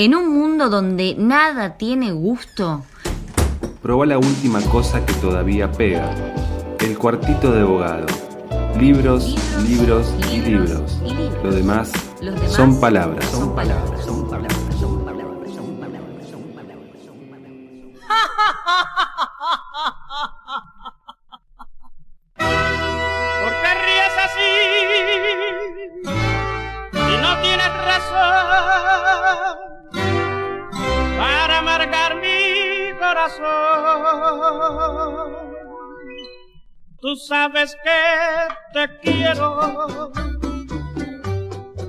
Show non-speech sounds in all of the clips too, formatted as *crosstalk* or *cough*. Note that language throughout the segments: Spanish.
En un mundo donde nada tiene gusto. Proba la última cosa que todavía pega. El cuartito de abogado. Libros, libros, y, libros. Lo demás, son palabras. Son palabras. Son palabras. Tú sabes que te quiero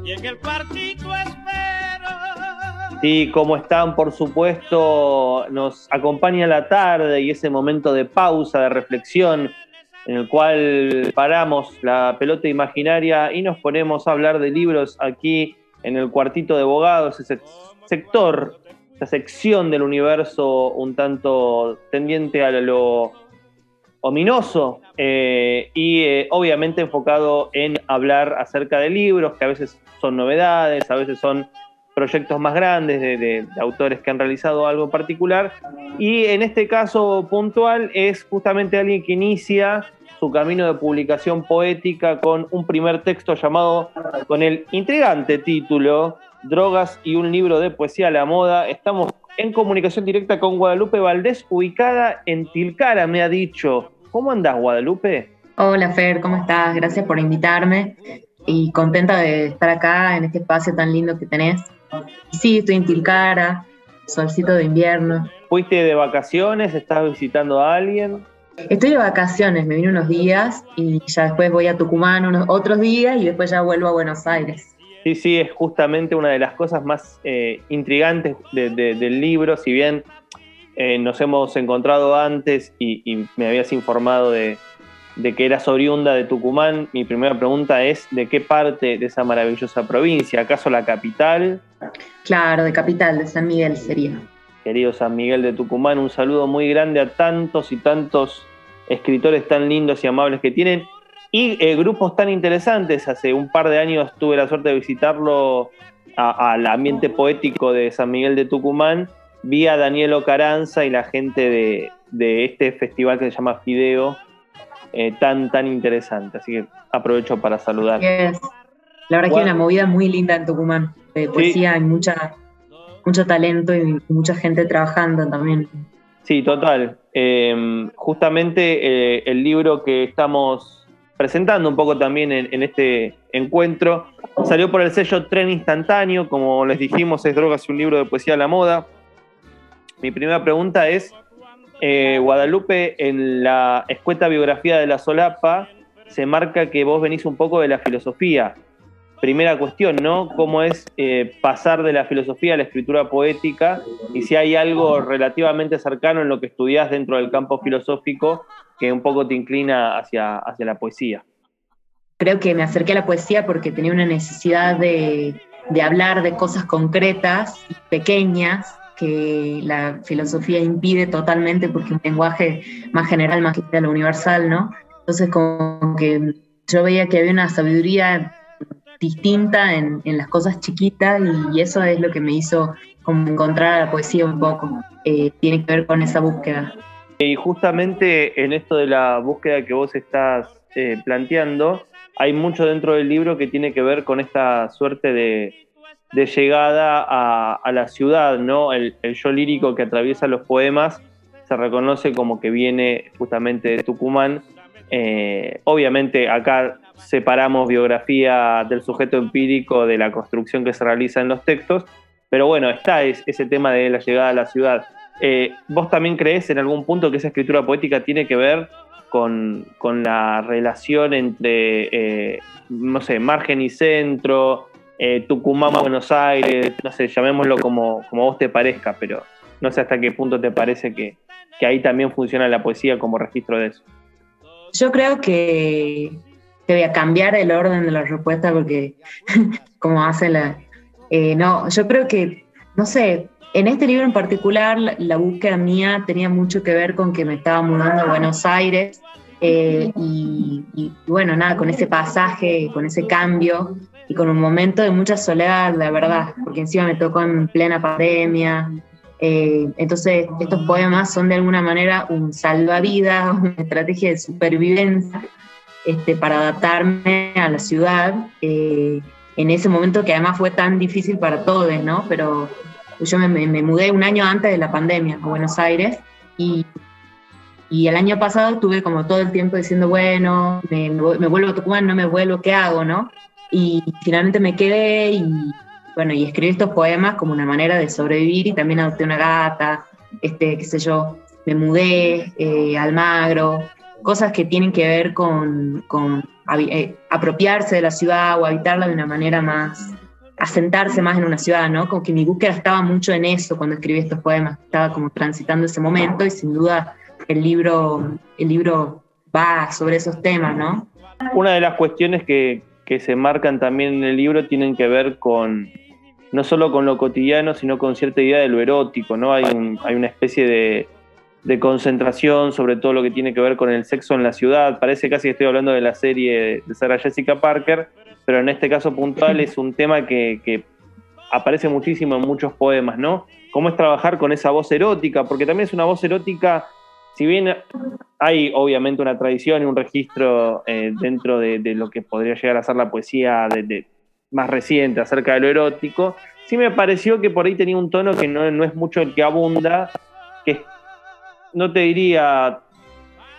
y en el cuartito espero. Y como están, por supuesto, nos acompaña la tarde y ese momento de pausa, de reflexión, en el cual paramos la pelota imaginaria y nos ponemos a hablar de libros aquí en el cuartito de abogados, ese sector, esa sección del universo un tanto tendiente a lo ominoso eh, y eh, obviamente enfocado en hablar acerca de libros que a veces son novedades, a veces son proyectos más grandes de, de, autores que han realizado algo particular. Y en este caso puntual es justamente alguien que inicia su camino de publicación poética con un primer texto llamado, con el intrigante título, Drogas y un libro de poesía a la moda. Estamos en comunicación directa con Guadalupe Valdés, ubicada en Tilcara, me ha dicho. ¿Cómo andás, Guadalupe? Hola, Fer, ¿cómo estás? Gracias por invitarme y contenta de estar acá en este espacio tan lindo que tenés. Sí, estoy en Tilcara, solcito de invierno. ¿Fuiste de vacaciones? ¿Estás visitando a alguien? Estoy de vacaciones, me vine unos días y ya después voy a Tucumán unos otros días y después ya vuelvo a Buenos Aires. Sí, sí, es justamente una de las cosas más eh, intrigantes de, de, del libro, si bien eh, nos hemos encontrado antes y, y me habías informado de, de, que eras oriunda de Tucumán, mi primera pregunta es, ¿de qué parte de esa maravillosa provincia? ¿Acaso la capital? Claro, de capital, de San Miguel sería. Querido San Miguel de Tucumán, un saludo muy grande a tantos y tantos escritores tan lindos y amables que tienen y eh, grupos tan interesantes. Hace un par de años tuve la suerte de visitarlo al ambiente poético de San Miguel de Tucumán. Vi a Daniel Caranza y la gente de, de, este festival que se llama Fideo, eh, tan, tan interesante. Así que aprovecho para saludar. Yes. La verdad bueno. que hay una movida muy linda en Tucumán. De poesía, sí. hay mucha, mucho talento y mucha gente trabajando también. Sí, total. Eh, justamente eh, el libro que estamos presentando un poco también en, este encuentro salió por el sello Tren Instantáneo, como les dijimos, es Drogas y un libro de poesía a la moda. Mi primera pregunta es, eh, Guadalupe, en la escueta biografía de la solapa se marca que vos venís un poco de la filosofía. Primera cuestión, ¿no? ¿Cómo es eh, pasar de la filosofía a la escritura poética? Y si hay algo relativamente cercano en lo que estudiás dentro del campo filosófico que un poco te inclina hacia, hacia la poesía. Creo que me acerqué a la poesía porque tenía una necesidad de, de hablar de cosas concretas, pequeñas, que la filosofía impide totalmente porque un lenguaje más general, más que lo universal, ¿no? Entonces como que yo veía que había una sabiduría distinta en, las cosas chiquitas y, eso es lo que me hizo como encontrar a la poesía un poco. Eh, tiene que ver con esa búsqueda. Y justamente en esto de la búsqueda que vos estás eh, planteando, hay mucho dentro del libro que tiene que ver con esta suerte de, llegada a, la ciudad, ¿no? El, el, yo lírico que atraviesa los poemas se reconoce como que viene justamente de Tucumán. Eh, obviamente acá separamos biografía del sujeto empírico de la construcción que se realiza en los textos, pero bueno, está es, ese tema de la llegada a la ciudad. Eh, ¿Vos también crees en algún punto que esa escritura poética tiene que ver con, con la relación entre, eh, no sé, margen y centro, eh, Tucumán, Buenos Aires, no sé, llamémoslo como, como vos te parezca, pero no sé hasta qué punto te parece que, que ahí también funciona la poesía como registro de eso? Yo creo que te voy a cambiar el orden de la respuesta porque, *laughs* como hace la. Eh, no, yo creo que, no sé, en este libro en particular, la, búsqueda mía tenía mucho que ver con que me estaba mudando a Buenos Aires Eh, y, bueno, nada, con ese pasaje, con ese cambio y con un momento de mucha soledad, la verdad, porque encima me tocó en plena pandemia. Eh, entonces, estos poemas son de alguna manera un salvavidas, *laughs* una estrategia de supervivencia este, para adaptarme a la ciudad eh, en ese momento que además fue tan difícil para todos, ¿no? Pero yo me, me, mudé un año antes de la pandemia a Buenos Aires y y el año pasado estuve como todo el tiempo diciendo, bueno, me, me, vuelvo a Tucumán, no me vuelvo, ¿qué hago, no? Y finalmente me quedé y, bueno, y escribí estos poemas como una manera de sobrevivir y también adopté una gata, este, qué sé yo, me mudé, eh, Almagro, cosas que tienen que ver con, eh, apropiarse de la ciudad o habitarla de una manera más, asentarse más en una ciudad, ¿no? Como que mi búsqueda estaba mucho en eso cuando escribí estos poemas, estaba como transitando ese momento y sin duda el libro, el libro va sobre esos temas, ¿no? Una de las cuestiones que, se marcan también en el libro tienen que ver con, no solo con lo cotidiano, sino con cierta idea de lo erótico, ¿no? Hay, hay una especie de, de, concentración sobre todo lo que tiene que ver con el sexo en la ciudad. Parece casi que estoy hablando de la serie de Sarah Jessica Parker, pero en este caso puntual *laughs* es un tema que, que aparece muchísimo en muchos poemas, ¿no? ¿Cómo es trabajar con esa voz erótica? Porque también es una voz erótica si bien hay obviamente una tradición y un registro eh, dentro de, lo que podría llegar a ser la poesía de, más reciente acerca de lo erótico, sí me pareció que por ahí tenía un tono que no, no es mucho el que abunda, que no te diría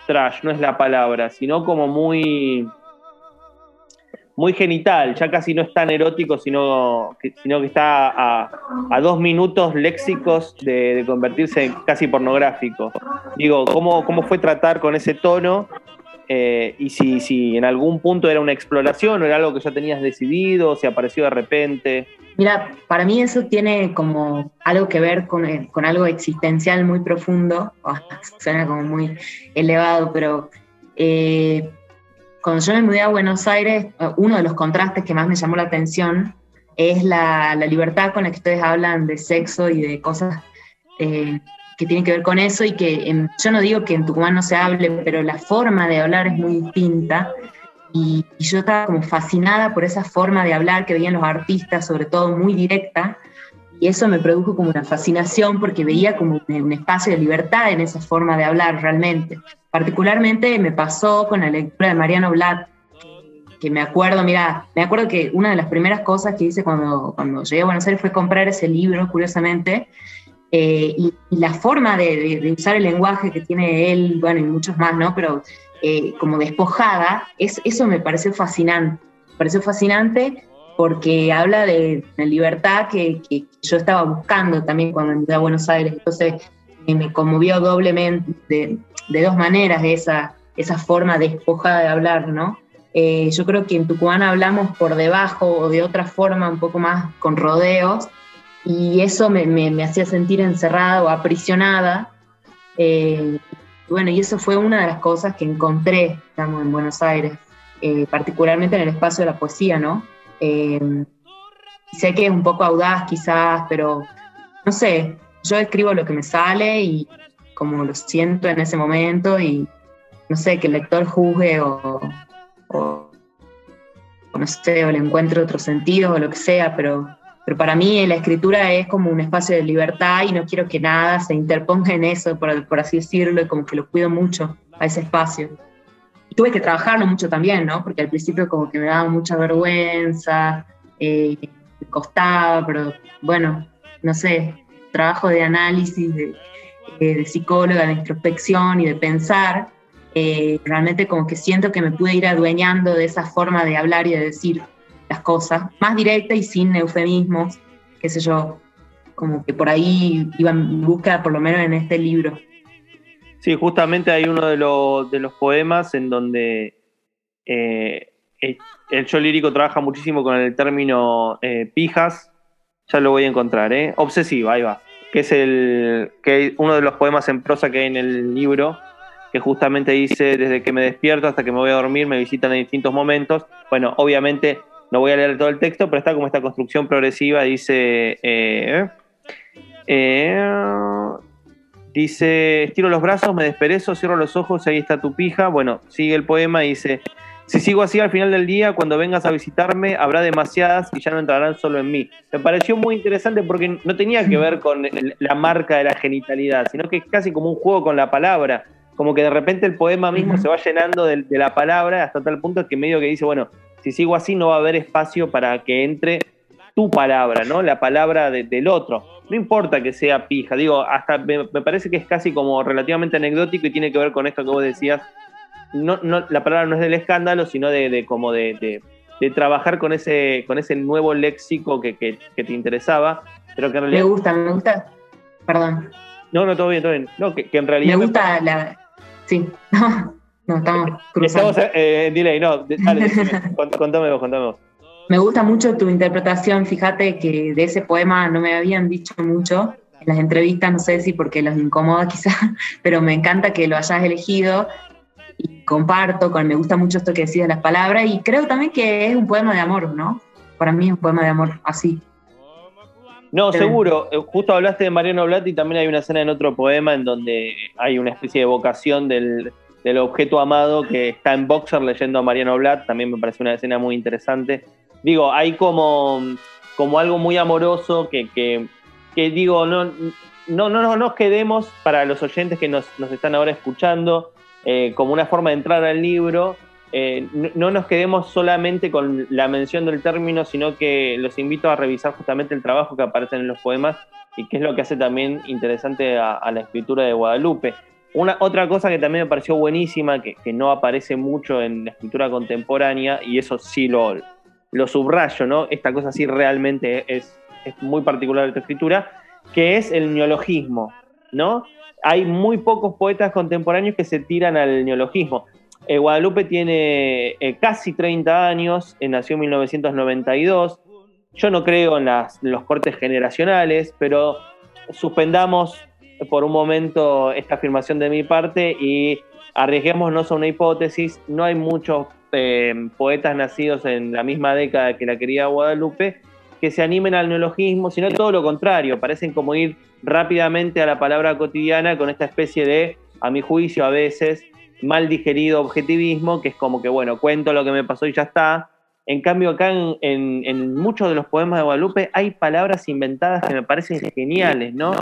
trash, no es la palabra, sino como muy muy genital, ya casi no es tan erótico, sino que, sino que está a, dos minutos léxicos de, convertirse en casi pornográfico. Digo, ¿cómo, cómo fue tratar con ese tono? Eh, y si, si en algún punto era una exploración o era algo que ya tenías decidido, si apareció de repente. Mira, para mí eso tiene como algo que ver con, eh, algo existencial muy profundo, *laughs* suena como muy elevado, pero eh, cuando yo me mudé a Buenos Aires, eh, uno de los contrastes que más me llamó la atención es la, libertad con la que ustedes hablan de sexo y de cosas que tienen que ver con eso y que yo no digo que en Tucumán no se hable, pero la forma de hablar es muy distinta y, yo estaba como fascinada por esa forma de hablar que veían los artistas, sobre todo muy directa, y eso me produjo como una fascinación porque veía como un espacio de libertad en esa forma de hablar realmente. Particularmente me pasó con la lectura de Mariano Blatt, que me acuerdo, mira, me acuerdo que una de las primeras cosas que hice cuando, cuando llegué a Buenos Aires fue comprar ese libro, curiosamente, eh, y, la forma de, usar el lenguaje que tiene él, bueno, y muchos más, ¿no? Pero eh, como despojada, es, eso me pareció fascinante. Me pareció fascinante porque habla de la libertad que, yo estaba buscando también cuando entré a Buenos Aires. Entonces me conmovió doblemente de, de dos maneras esa, esa forma despojada de hablar, ¿no? Eh, yo creo que en Tucumán hablamos por debajo o de otra forma, un poco más con rodeos, y eso me, me, hacía sentir encerrada o aprisionada. Eh, bueno, y eso fue una de las cosas que encontré, estamos en Buenos Aires, eh, particularmente en el espacio de la poesía, ¿no? Eh, sé que es un poco audaz quizás, pero no sé, yo escribo lo que me sale y como lo siento en ese momento y no sé, que el lector juzgue o, no sé, o le encuentre otro sentido o lo que sea, pero, pero para mí la escritura es como un espacio de libertad y no quiero que nada se interponga en eso, por, por así decirlo, y como que lo cuido mucho a ese espacio tuve que trabajarlo mucho también, ¿no? Porque al principio como que me daba mucha vergüenza, eh, me costaba, pero bueno, no sé, trabajo de análisis, de, eh, de psicóloga, de introspección y de pensar, eh, realmente como que siento que me pude ir adueñando de esa forma de hablar y de decir las cosas, más directa y sin eufemismos, qué sé yo, como que por ahí iba en busca, por lo menos en este libro. Sí, justamente hay uno de, de los poemas en donde eh, el yo lírico trabaja muchísimo con el término eh, pijas, ya lo voy a encontrar, ¿eh? Obsesiva, ahí va, que es el, que uno de los poemas en prosa que hay en el libro, que justamente dice, desde que me despierto hasta que me voy a dormir, me visitan en distintos momentos. Bueno, obviamente no voy a leer todo el texto, pero está como esta construcción progresiva, dice... Eh, Dice, estiro los brazos, me desperezo, cierro los ojos, ahí está tu pija. Bueno, sigue el poema y dice, si sigo así al final del día, cuando vengas a visitarme, habrá demasiadas y ya no entrarán solo en mí. Me pareció muy interesante porque no tenía que ver con la marca de la genitalidad, sino que es casi como un juego con la palabra. Como que de repente el poema mismo se va llenando de, de la palabra hasta tal punto que medio que dice, bueno, si sigo así no va a haber espacio para que entre tu palabra, ¿no? La palabra del otro. No importa que sea pija, digo, hasta me, parece que es casi como relativamente anecdótico y tiene que ver con esto que vos decías. No, no, la palabra no es del escándalo, sino de, como de, trabajar con ese, con ese nuevo léxico que, te interesaba. Pero que en realidad... Me gusta, me gusta. Perdón. No, no, todo bien, todo bien. No, que, en realidad. Me gusta la. Sí, *laughs* no, estamos cruzando. Estamos eh, en delay, no, dale, *laughs* contame vos, contame vos. Me gusta mucho tu interpretación, fíjate que de ese poema no me habían dicho mucho en las entrevistas, no sé si porque los incomoda *laughs* quizás, pero me encanta que lo hayas elegido y comparto, con, me gusta mucho esto que decís de las palabras y creo también que es un poema de amor, ¿no? Para mí es un poema de amor así. No, seguro. Eh, justo hablaste de Mariano Blatt y también hay una escena en otro poema en donde hay una especie de vocación del, del objeto amado que está en Boxer leyendo a Mariano Blatt. También me parece una escena muy interesante digo, hay como, como algo muy amoroso que, que, digo, no, no, no, nos quedemos para los oyentes que nos, están ahora escuchando, eh, como una forma de entrar al libro. Eh, no, nos quedemos solamente con la mención del término, sino que los invito a revisar justamente el trabajo que aparece en los poemas y que es lo que hace también interesante a, la escritura de Guadalupe. Una, otra cosa que también me pareció buenísima, que, no aparece mucho en la escritura contemporánea, y eso sí lo, lo subrayo, ¿no? Esta cosa sí realmente es, muy particular de tu escritura, que es el neologismo, ¿no? Hay muy pocos poetas contemporáneos que se tiran al neologismo. Eh, Guadalupe tiene eh, casi 30 años, eh, nació en 1992. Yo no creo en, los cortes generacionales, pero suspendamos por un momento esta afirmación de mi parte y arriesguémonos a una hipótesis. No hay muchos eh, poetas nacidos en la misma década que la querida Guadalupe que se animen al neologismo, sino todo lo contrario, parecen como ir rápidamente a la palabra cotidiana con esta especie de, a mi juicio a veces, mal digerido objetivismo, que es como que, bueno, cuento lo que me pasó y ya está. En cambio, acá en, muchos de los poemas de Guadalupe hay palabras inventadas que me parecen geniales, ¿no?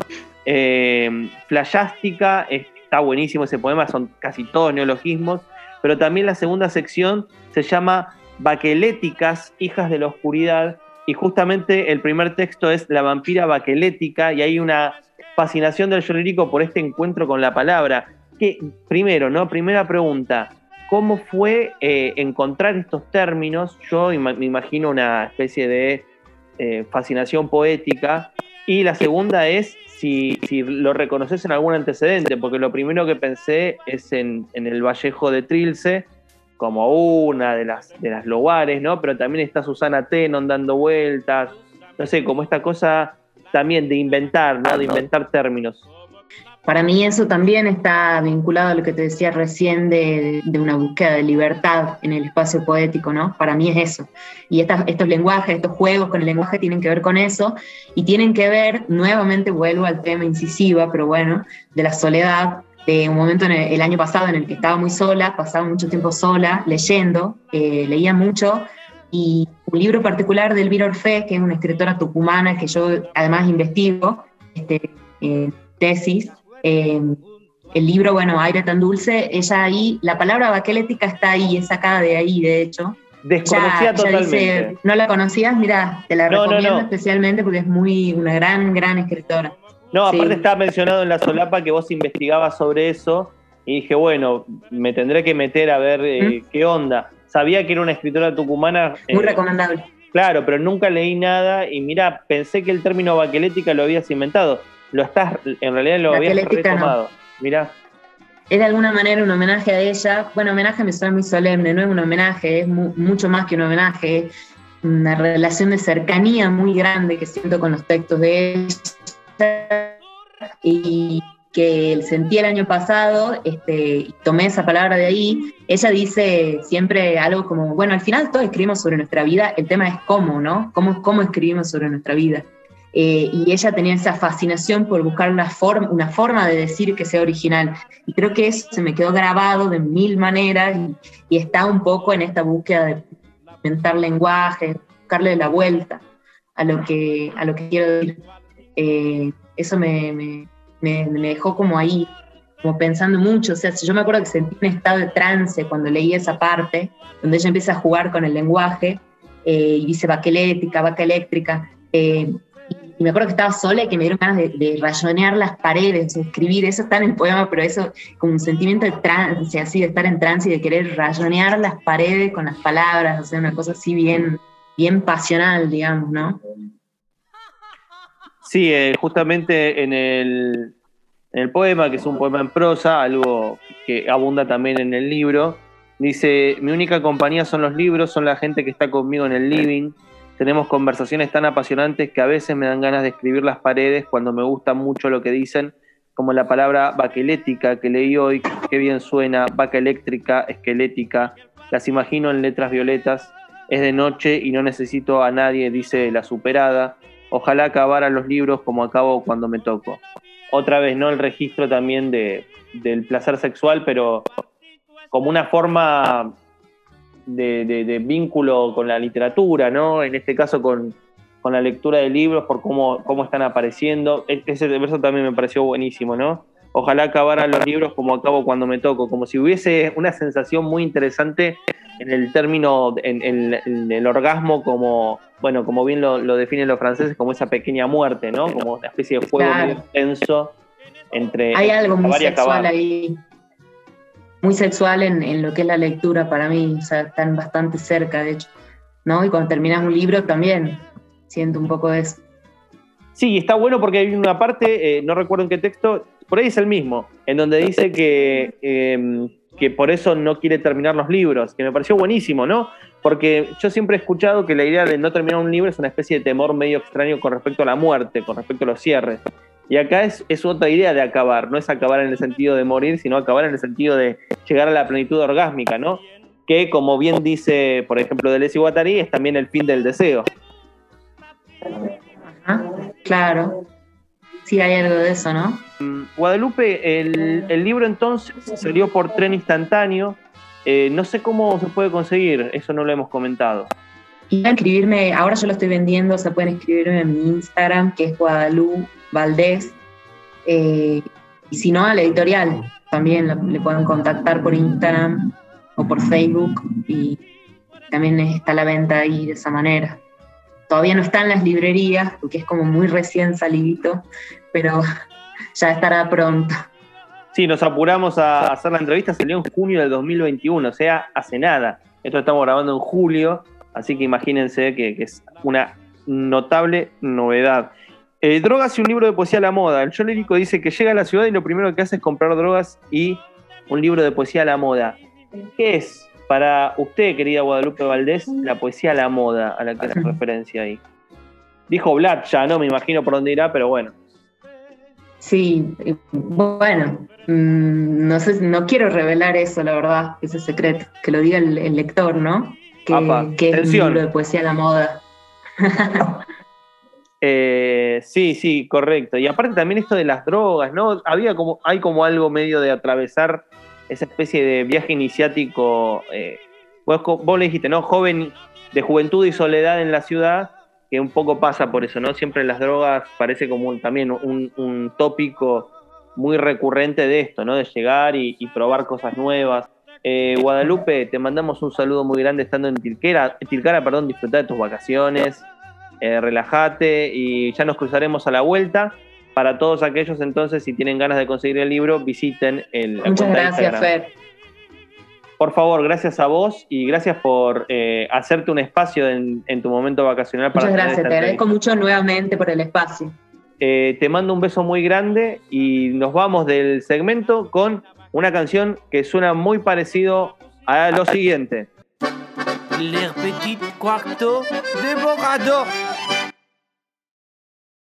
Eh, flayástica, está buenísimo ese poema, son casi todos neologismos pero también la segunda sección se llama Baqueléticas, hijas de la oscuridad, y justamente el primer texto es La vampira baquelética, y hay una fascinación del genérico por este encuentro con la palabra. Que, primero, ¿no? Primera pregunta, ¿cómo fue eh, encontrar estos términos? Yo me imagino una especie de eh, fascinación poética. Y la segunda es si, lo reconoces en algún antecedente, porque lo primero que pensé es en, el Vallejo de Trilce, como una de las, de las lugares, ¿no? Pero también está Susana Tenon dando vueltas, no sé, como esta cosa también de inventar, ¿no? De inventar términos. Para mí eso también está vinculado a lo que te decía recién de, una búsqueda de libertad en el espacio poético, ¿no? Para mí es eso. Y estos lenguajes, estos juegos con el lenguaje tienen que ver con eso y tienen que ver, nuevamente vuelvo al tema incisiva, pero bueno, de la soledad, de un momento en el, año pasado en el que estaba muy sola, pasaba mucho tiempo sola, leyendo, eh, leía mucho, y un libro particular de Elvira Orfe, que es una escritora tucumana que yo además investigo, este, tesis, Em, el libro, bueno, Aire tan dulce, ella ahí, la palabra baquelética está ahí, es sacada de ahí, de hecho. Desconocía totalmente. ¿No la conocías? Mira, te la recomiendo especialmente porque es muy una gran, gran escritora. No, aparte estaba mencionado en la solapa que vos investigabas sobre eso y dije, bueno, me tendré que meter a ver eh, qué onda. Sabía que era una escritora tucumana. Muy eh, recomendable. Claro, pero nunca leí nada y mira, pensé que el término baquelética lo habías inventado lo estás, en realidad lo habías retomado. Mirá. Es de alguna manera un homenaje a ella. Bueno, homenaje me suena muy solemne, no es un homenaje, es mucho más que un homenaje, una relación de cercanía muy grande que siento con los textos de ella y que sentí el año pasado, este, tomé esa palabra de ahí, ella dice siempre algo como, bueno, al final todos escribimos sobre nuestra vida, el tema es cómo, ¿no? ¿Cómo, cómo escribimos sobre nuestra vida? Eh, y ella tenía esa fascinación por buscar una forma, una forma de decir que sea original. Y creo que eso se me quedó grabado de mil maneras y, está un poco en esta búsqueda de inventar lenguaje, buscarle la vuelta a lo que, a lo que quiero decir. Eh, eso me, me, me, dejó como ahí, como pensando mucho. O sea, yo me acuerdo que sentí un estado de trance cuando leí esa parte, donde ella empieza a jugar con el lenguaje eh, y dice vaca eléctrica, vaca eléctrica. Eh, y me acuerdo que estaba sola y que me dieron ganas de, rayonear las paredes, escribir, eso está en el poema, pero eso como un sentimiento de trance, así de estar en trance y de querer rayonear las paredes con las palabras, o sea, una cosa así bien, bien pasional, digamos, ¿no? Sí, eh, justamente en el, en el poema, que es un poema en prosa, algo que abunda también en el libro, dice, mi única compañía son los libros, son la gente que está conmigo en el living, tenemos conversaciones tan apasionantes que a veces me dan ganas de escribir las paredes cuando me gusta mucho lo que dicen, como la palabra baquelética que leí hoy, qué bien suena, vaca eléctrica, esquelética, las imagino en letras violetas, es de noche y no necesito a nadie, dice la superada, ojalá acabara los libros como acabo cuando me toco. Otra vez, ¿no? El registro también de, del placer sexual, pero como una forma de, vínculo con la literatura, ¿no? En este caso con, la lectura de libros, por cómo, cómo están apareciendo. E, ese verso también me pareció buenísimo, ¿no? Ojalá acabaran los libros como acabo cuando me toco, como si hubiese una sensación muy interesante en el término, en, el orgasmo, como, bueno, como bien lo, definen los franceses, como esa pequeña muerte, ¿no? Como una especie de fuego muy intenso entre. Hay algo muy sexual ahí muy sexual en, lo que es la lectura para mí, o sea, están bastante cerca, de hecho, ¿no? Y cuando terminas un libro también siento un poco eso. Sí, está bueno porque hay una parte, eh, no recuerdo en qué texto, por ahí es el mismo, en donde dice que, em, que por eso no quiere terminar los libros, que me pareció buenísimo, ¿no? Porque yo siempre he escuchado que la idea de no terminar un libro es una especie de temor medio extraño con respecto a la muerte, con respecto a los cierres. Y acá es, otra idea de acabar, no es acabar en el sentido de morir, sino acabar en el sentido de llegar a la plenitud orgásmica, ¿no? Que como bien dice, por ejemplo, Deleuze y Guattari, es también el fin del deseo. claro. Sí, hay algo de eso, ¿no? Mm, Guadalupe, el, libro entonces salió por tren instantáneo. Eh, no sé cómo se puede conseguir, eso no lo hemos comentado. Y a escribirme, ahora yo lo estoy vendiendo, se pueden escribirme en mi Instagram, que es Guadalupe Valdés, eh, y si no, a la editorial también le pueden contactar por Instagram o por Facebook y también está la venta ahí de esa manera. Todavía no está en las librerías porque es como muy recién salidito, pero *laughs* ya estará pronto. Sí, nos apuramos a hacer la entrevista, salió en junio del 2021, o sea, hace nada. Esto estamos grabando en julio, así que imagínense que es una notable novedad. Eh, drogas y un libro de poesía a la moda. El John Lírico dice que llega a la ciudad y lo primero que hace es comprar drogas y un libro de poesía a la moda. ¿Qué es para usted, querida Guadalupe Valdés, la poesía a la moda a la que hace referencia ahí? Dijo Vlad ya, ¿no? Me imagino por dónde irá, pero bueno. Sí, bueno, mm, no sé, no quiero revelar eso, la verdad, ese secreto, que lo diga el, lector, ¿no? Que, que es un libro de poesía a la moda. *laughs* Eh, sí, sí, correcto. Y aparte también esto de las drogas, ¿no? Había como, hay como algo medio de atravesar esa especie de viaje iniciático. Eh, vos, le dijiste, ¿no? Joven, de juventud y soledad en la ciudad, que un poco pasa por eso, ¿no? Siempre las drogas parece como también un, tópico muy recurrente de esto, ¿no? De llegar y, probar cosas nuevas. Eh, Guadalupe, te mandamos un saludo muy grande estando en Tilcara, Tilcara, perdón, disfrutar de tus vacaciones. Eh, relájate y ya nos cruzaremos a la vuelta. Para todos aquellos entonces, si tienen ganas de conseguir el libro, visiten el... Muchas gracias, Fer. Por favor, gracias a vos y gracias por eh, hacerte un espacio en, tu momento vacacional. Muchas gracias, te agradezco mucho nuevamente por el espacio. Eh, te mando un beso muy grande y nos vamos del segmento con una canción que suena muy parecido a lo siguiente. Les petites de Borado.